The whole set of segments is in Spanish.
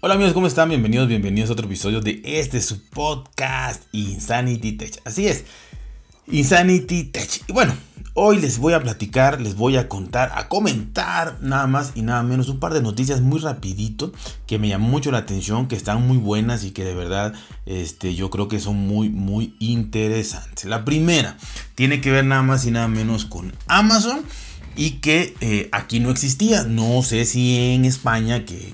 Hola amigos, ¿cómo están? Bienvenidos, bienvenidos a otro episodio de este su podcast Insanity Tech. Así es, Insanity Tech. Y bueno, hoy les voy a platicar, les voy a contar, a comentar nada más y nada menos un par de noticias muy rapidito que me llamó mucho la atención, que están muy buenas y que de verdad este, yo creo que son muy, muy interesantes. La primera tiene que ver nada más y nada menos con Amazon y que eh, aquí no existía. No sé si en España, que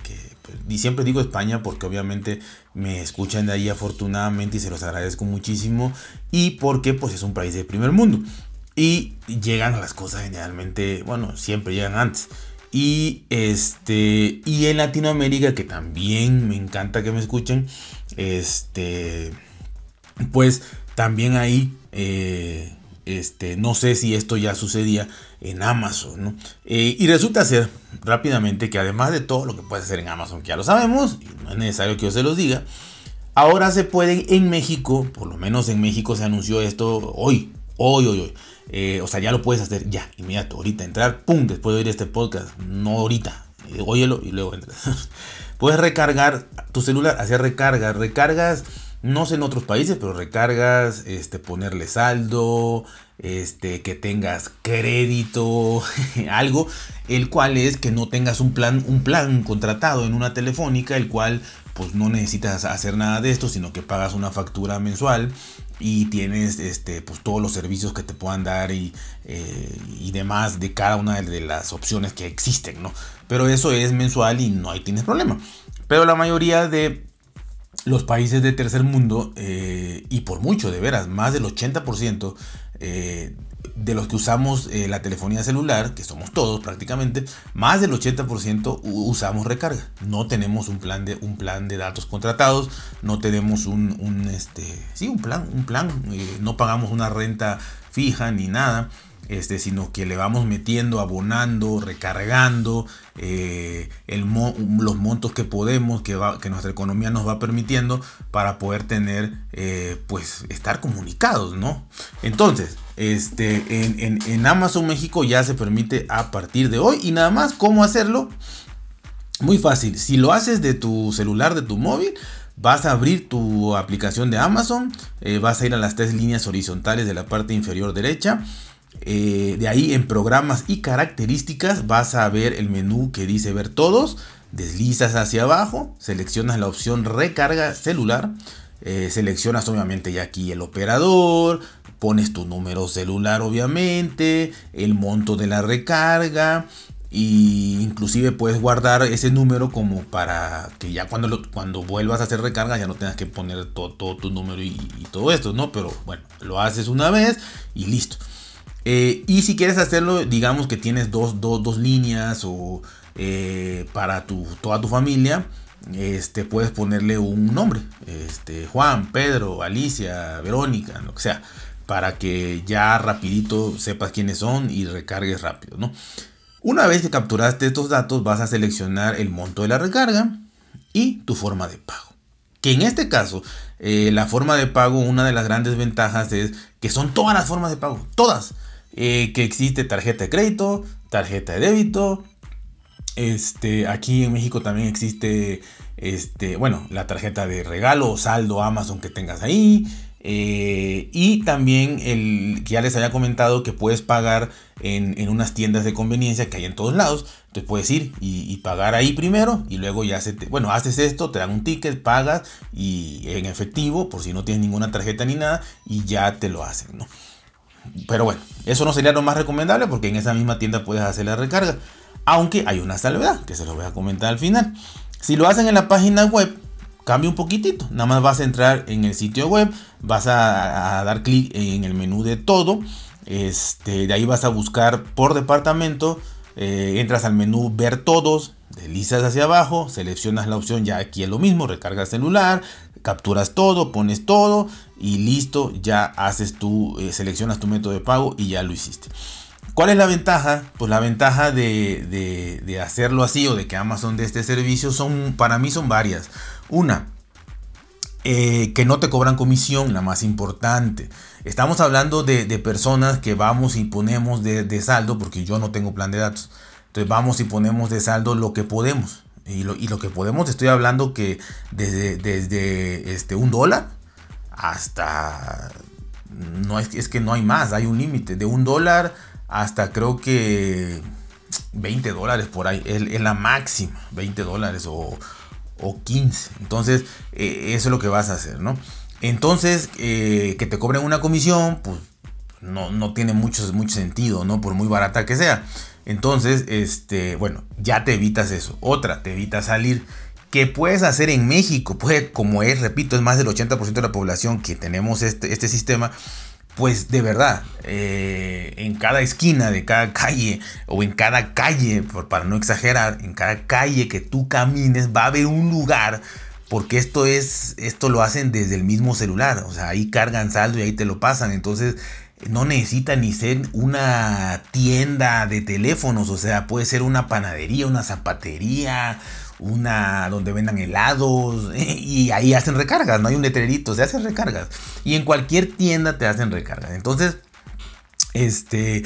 y siempre digo España porque obviamente me escuchan de ahí afortunadamente y se los agradezco muchísimo y porque pues es un país de primer mundo y llegan las cosas generalmente, bueno, siempre llegan antes. Y este y en Latinoamérica que también me encanta que me escuchen, este pues también ahí eh, este, no sé si esto ya sucedía en Amazon. Eh, y resulta ser rápidamente que además de todo lo que puedes hacer en Amazon, que ya lo sabemos, no es necesario que yo se los diga, ahora se pueden en México, por lo menos en México se anunció esto hoy, hoy, hoy, hoy. Eh, o sea, ya lo puedes hacer ya, inmediato, ahorita, entrar, pum, después de oír este podcast, no ahorita, óyelo y luego entras. puedes recargar tu celular, hacer recargas, recargas no sé en otros países, pero recargas, este, ponerle saldo, este, que tengas crédito, algo, el cual es que no tengas un plan, un plan contratado en una telefónica, el cual pues no necesitas hacer nada de esto, sino que pagas una factura mensual y tienes este, pues, todos los servicios que te puedan dar y, eh, y demás de cada una de las opciones que existen, ¿no? Pero eso es mensual y no hay tienes problema. Pero la mayoría de los países de tercer mundo, eh, y por mucho, de veras, más del 80% eh, de los que usamos eh, la telefonía celular, que somos todos prácticamente, más del 80% usamos recarga. No tenemos un plan de, un plan de datos contratados, no tenemos un, un este, sí, un plan, un plan, no pagamos una renta fija ni nada este, sino que le vamos metiendo, abonando, recargando eh, los montos que podemos, que, que, nuestra economía nos va permitiendo para poder tener, eh, pues, estar comunicados, ¿no? Entonces, este, en, en, Amazon México ya se permite a partir de hoy y nada más, ¿cómo hacerlo? Muy fácil, si lo haces de tu celular, de tu móvil, Vas a abrir tu aplicación de Amazon, eh, vas a ir a las tres líneas horizontales de la parte inferior derecha eh, de ahí en programas y características vas a ver el menú que dice ver todos. Deslizas hacia abajo, seleccionas la opción recarga celular. Eh, seleccionas obviamente ya aquí el operador, pones tu número celular obviamente, el monto de la recarga, y inclusive puedes guardar ese número como para que ya cuando, cuando vuelvas a hacer recarga ya no tengas que poner todo, tu número y, y, todo esto, ¿no? Pero bueno, lo haces una vez y listo. Eh, y si quieres hacerlo, digamos que tienes dos, líneas o eh, para tu, toda tu familia, este, puedes ponerle un nombre. Este, Juan, Pedro, Alicia, Verónica, lo que sea. Para que ya rapidito sepas quiénes son y recargues rápido, ¿no? Una vez que capturaste estos datos, vas a seleccionar el monto de la recarga y tu forma de pago. Que en este caso, eh, la forma de pago, una de las grandes ventajas es que son todas las formas de pago, todas. Eh, que existe tarjeta de crédito, tarjeta de débito. Este, aquí en México también existe, este, bueno, la tarjeta de regalo o saldo Amazon que tengas ahí. Eh, y también el que ya les había comentado que puedes pagar en, unas tiendas de conveniencia que hay en todos lados. Entonces puedes ir y, pagar ahí primero y luego ya se te, bueno, haces esto, te dan un ticket, pagas y en efectivo por si no tienes ninguna tarjeta ni nada y ya te lo hacen, ¿no? Pero bueno, eso no sería lo más recomendable porque en esa misma tienda puedes hacer la recarga. Aunque hay una salvedad que se lo voy a comentar al final. Si lo hacen en la página web, cambia un poquitito. Nada más vas a entrar en el sitio web, vas a, dar clic en el menú de todo. Este, de ahí vas a buscar por departamento. Eh, entras al menú ver todos, deslizas hacia abajo, seleccionas la opción, ya aquí es lo mismo, recarga celular, capturas todo, pones todo y listo, ya haces tu, eh, seleccionas tu método de pago y ya lo hiciste. ¿Cuál es la ventaja? Pues la ventaja de, de, hacerlo así o de que Amazon de este servicio son, para mí son varias. Una, eh, que no te cobran comisión, la más importante. Estamos hablando de, de personas que vamos y ponemos de, de, saldo, porque yo no tengo plan de datos. Entonces vamos y ponemos de saldo lo que podemos. Y lo, y lo que podemos, estoy hablando que desde, desde este, un dólar hasta... No es, es que no hay más, hay un límite. De un dólar hasta creo que 20 dólares por ahí. Es, la máxima, 20 dólares o, o 15. Entonces, eh, eso es lo que vas a hacer, ¿no? Entonces, eh, que te cobren una comisión, pues no, no tiene mucho, mucho sentido, ¿no? Por muy barata que sea. Entonces, este, bueno, ya te evitas eso. Otra, te evitas salir. ¿Qué puedes hacer en México? Pues, como es, repito, es más del 80% de la población que tenemos este, este sistema. Pues de verdad, eh, en cada esquina de cada calle, o en cada calle, para no exagerar, en cada calle que tú camines, va a haber un lugar porque esto es esto lo hacen desde el mismo celular, o sea, ahí cargan saldo y ahí te lo pasan, entonces no necesita ni ser una tienda de teléfonos, o sea, puede ser una panadería, una zapatería, una donde vendan helados y ahí hacen recargas, no hay un letrerito, se hacen recargas. Y en cualquier tienda te hacen recargas. Entonces, este,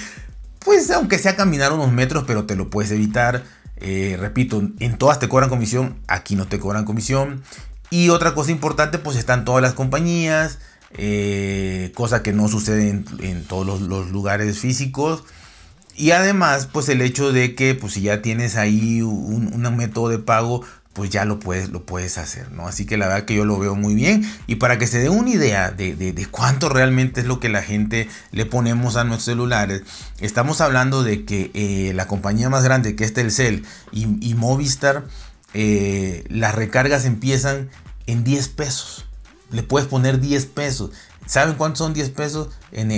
pues aunque sea caminar unos metros, pero te lo puedes evitar. Eh, repito, en todas te cobran comisión, aquí no te cobran comisión. Y otra cosa importante, pues están todas las compañías. Eh, cosa que no sucede en, todos los, lugares físicos. Y además, pues el hecho de que, pues si ya tienes ahí un, método de pago, pues ya lo puedes, lo puedes hacer, ¿no? Así que la verdad que yo lo veo muy bien. Y para que se dé una idea de, cuánto realmente es lo que la gente le ponemos a nuestros celulares, estamos hablando de que eh, la compañía más grande que es Telcel y, y Movistar, eh, las recargas empiezan en 10 pesos le puedes poner 10 pesos. ¿Saben cuántos son 10 pesos? En,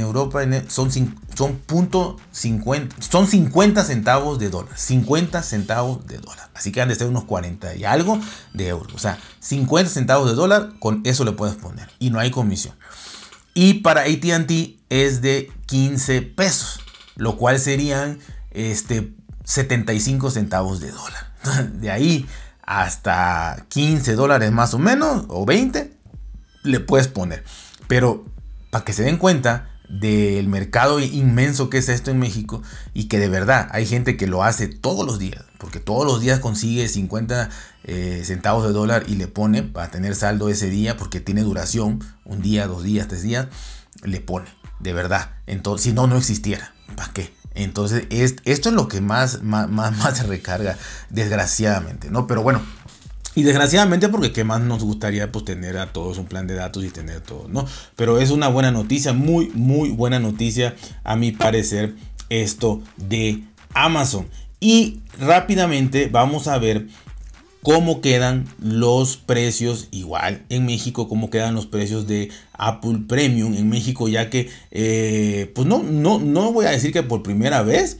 Europa son, son, punto 50, son 50 centavos de dólar. 50 centavos de dólar. Así que han de ser unos 40 y algo de euros. O sea, 50 centavos de dólar, con eso le puedes poner. Y no hay comisión. Y para ATT es de 15 pesos. Lo cual serían este, 75 centavos de dólar. De ahí hasta 15 dólares más o menos, o 20, le puedes poner. Pero para que se den cuenta del mercado inmenso que es esto en México y que de verdad hay gente que lo hace todos los días, porque todos los días consigue 50 eh, centavos de dólar y le pone para tener saldo ese día, porque tiene duración, un día, dos días, tres días, le pone, de verdad. Entonces, si no, no existiera. ¿Para qué? Entonces, esto es lo que más, más, más, se recarga, desgraciadamente, ¿no? Pero bueno, y desgraciadamente porque qué más nos gustaría pues tener a todos un plan de datos y tener todo, ¿no? Pero es una buena noticia, muy, muy buena noticia a mi parecer esto de Amazon. Y rápidamente vamos a ver cómo quedan los precios igual en México, cómo quedan los precios de Apple Premium en México, ya que, eh, pues no, no, no voy a decir que por primera vez,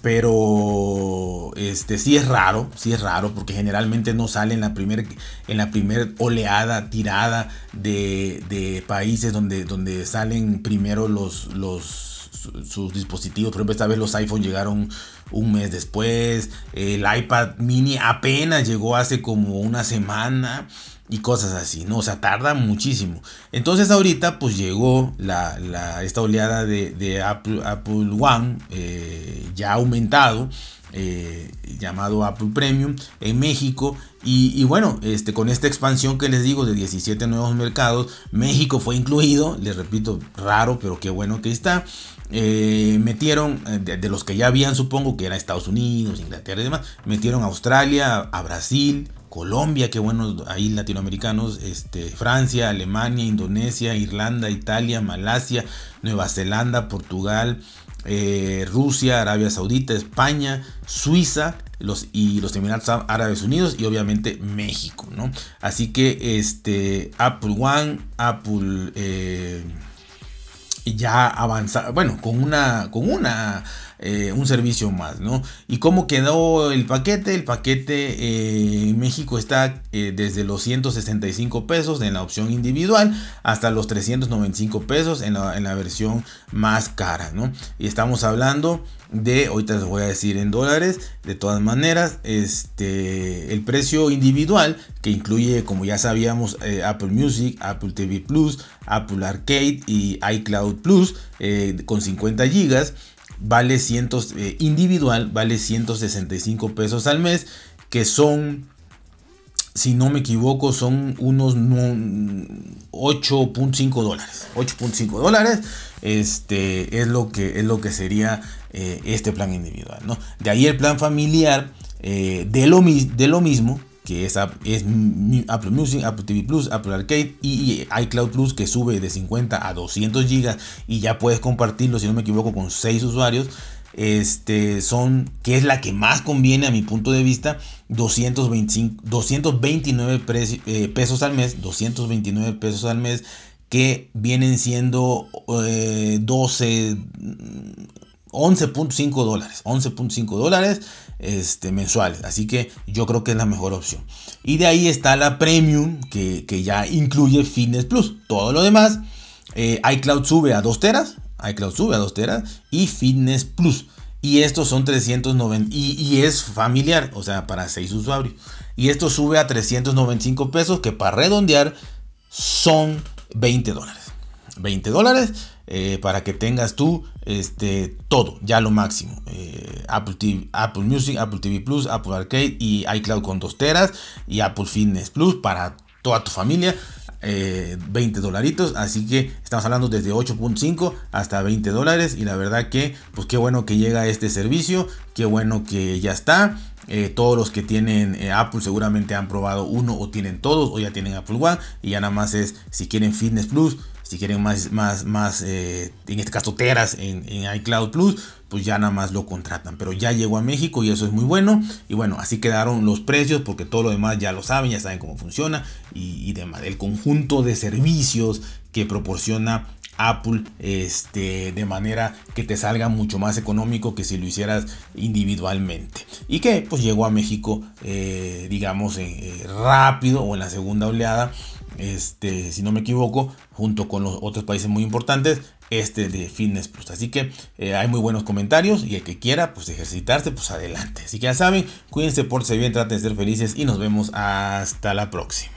pero este sí es raro, sí es raro porque generalmente no sale en la primera en la primer oleada tirada de, de, países donde, donde salen primero los, los sus dispositivos. Por ejemplo, esta vez los iPhone llegaron un mes después. El iPad mini apenas llegó hace como una semana y cosas así, ¿no? O sea, tarda muchísimo. Entonces ahorita pues llegó la, esta oleada de, Apple, One eh, ya aumentado. Eh, llamado Apple Premium en México y, bueno, este, con esta expansión que les digo de 17 nuevos mercados, México fue incluido, les repito, raro, pero qué bueno que está. Eh, metieron, de, de, los que ya habían, supongo que era Estados Unidos, Inglaterra y demás, metieron a Australia, a Brasil, Colombia, qué bueno, ahí latinoamericanos, este, Francia, Alemania, Indonesia, Irlanda, Italia, Malasia, Nueva Zelanda, Portugal, eh, Rusia, Arabia Saudita, España, Suiza los, y los Emiratos Árabes Unidos y obviamente México, ¿no? Así que este Apple One, Apple eh, ya avanza, bueno, con una, con una eh, un servicio más, ¿no? ¿Y cómo quedó el paquete? El paquete eh, en México está eh, desde los 165 pesos en la opción individual hasta los 395 pesos en la, en la versión más cara, ¿no? Y estamos hablando de, ahorita les voy a decir en dólares, de todas maneras, este, el precio individual que incluye, como ya sabíamos, Apple Music, Apple TV Plus, Apple Arcade y iCloud Plus con 50 gigas vale cientos, eh, individual vale 165 pesos al mes que son si no me equivoco, son unos 8.5 dólares. 8.5 dólares este, es, lo que, es lo que sería eh, este plan individual. ¿no? De ahí el plan familiar eh, de, lo, de lo mismo, que es, es, Apple Music, Apple TV Plus, Apple Arcade y iCloud Plus que sube de 50 a 200 gigas y ya puedes compartirlo, si no me equivoco, con 6 usuarios. Este, son, que es la que más conviene a mi punto de vista, 225, 229 eh, pesos al mes, 229 pesos al mes, que vienen siendo 12, 11.5 dólares, 11.5 dólares este, mensuales. Así que yo creo que es la mejor opción. Y de ahí está la Premium, que, ya incluye Fitness Plus. Todo lo demás, eh, iCloud sube a 2 teras, iCloud sube a 2 teras y Fitness Plus. Y estos son 390 y, es familiar, o sea, para 6 usuarios. Y esto sube a 395 pesos, que para redondear son 20 dólares. 20 dólares eh, para que tengas tú este, todo, ya lo máximo. Eh, Apple, TV, Apple Music, Apple TV Plus, Apple Arcade y iCloud con 2 teras y Apple Fitness Plus para toda tu familia. 20 eh, dolaritos. Así que estamos hablando desde 8.5 hasta 20 dólares. Y la verdad que, pues qué bueno que llega este servicio. Qué bueno que ya está. Eh, todos los que tienen Apple seguramente han probado uno o tienen todos o ya tienen Apple One. Y ya nada más es si quieren Fitness Plus si quieren más, más, más eh, en este caso teras en, iCloud Plus, pues ya nada más lo contratan. Pero ya llegó a México y eso es muy bueno. Y bueno, así quedaron los precios porque todo lo demás ya lo saben, ya saben cómo funciona y, demás. El conjunto de servicios que proporciona Apple este, de manera que te salga mucho más económico que si lo hicieras individualmente. Y que pues llegó a México, eh, digamos, eh, rápido o en la segunda oleada este, si no me equivoco, junto con los otros países muy importantes, este de Fitness Plus. Así que eh, hay muy buenos comentarios y el que quiera pues ejercitarse, pues adelante. Así que ya saben, cuídense, por bien, traten de ser felices y nos vemos hasta la próxima.